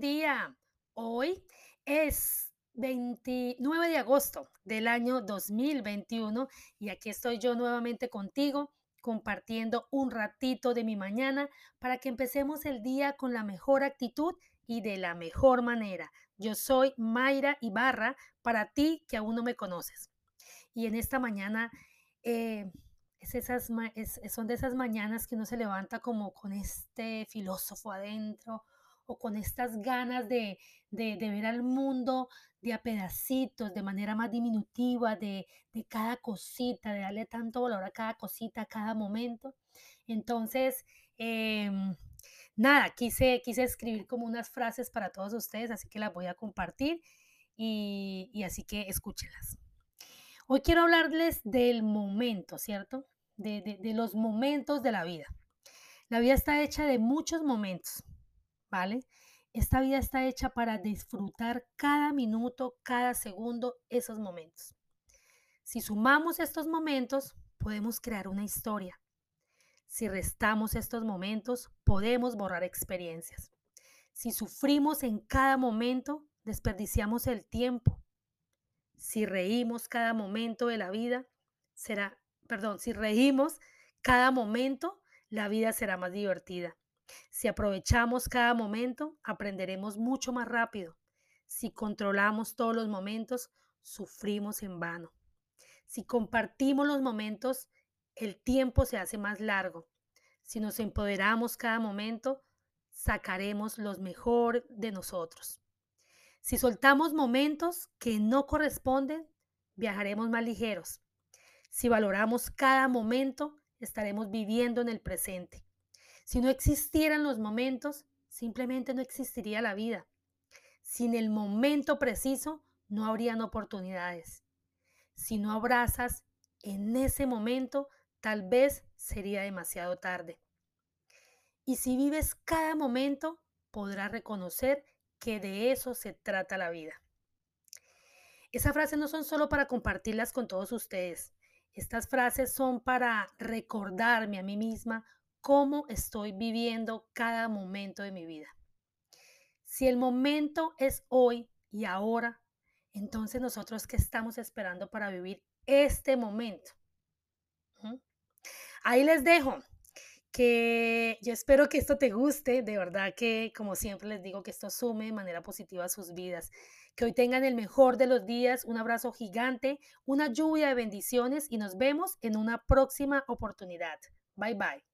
día. Hoy es 29 de agosto del año 2021 y aquí estoy yo nuevamente contigo compartiendo un ratito de mi mañana para que empecemos el día con la mejor actitud y de la mejor manera. Yo soy Mayra Ibarra para ti que aún no me conoces. Y en esta mañana eh, es esas, son de esas mañanas que uno se levanta como con este filósofo adentro con estas ganas de, de, ver al mundo de a pedacitos, de manera más diminutiva, de, de, cada cosita, de darle tanto valor a cada cosita, a cada momento. Entonces, em, nada, quise, quise escribir como unas frases para todos ustedes, así que las voy a compartir y, y así que escúchenlas. Hoy quiero hablarles del momento, ¿cierto? De, de, los momentos de la vida. La vida está hecha de muchos momentos, ¿vale? Esta vida está hecha para disfrutar cada minuto, cada segundo, esos momentos. Si sumamos estos momentos, podemos crear una historia. Si restamos estos momentos, podemos borrar experiencias. Si sufrimos en cada momento, desperdiciamos el tiempo. Si reímos cada momento de la vida, será, perdón, si reímos cada momento, la vida será más divertida. Si aprovechamos cada momento, aprenderemos mucho más rápido. Si controlamos todos los momentos, sufrimos en vano. Si compartimos los momentos, el tiempo se hace más largo. Si nos empoderamos cada momento, sacaremos los mejor de nosotros. Si soltamos momentos que no corresponden, viajaremos más ligeros. Si valoramos cada momento, estaremos viviendo en el presente. Si no existieran los momentos, simplemente no existiría la vida. Sin el momento preciso, no habrían oportunidades. Si no abrazas en ese momento, tal vez sería demasiado tarde. Y si vives cada momento, podrás reconocer que de eso se trata la vida. Esas frases no son solo para compartirlas con todos ustedes. Estas frases son para recordarme a mí misma cómo estoy viviendo cada momento de mi vida. Si el momento es hoy y ahora, entonces nosotros qué estamos esperando para vivir este momento. Ahí les dejo que yo espero que esto te guste, de verdad que como siempre les digo que esto sume de manera positiva a sus vidas, que hoy tengan el mejor de los días, un abrazo gigante, una lluvia de bendiciones y nos vemos en una próxima oportunidad. Bye bye.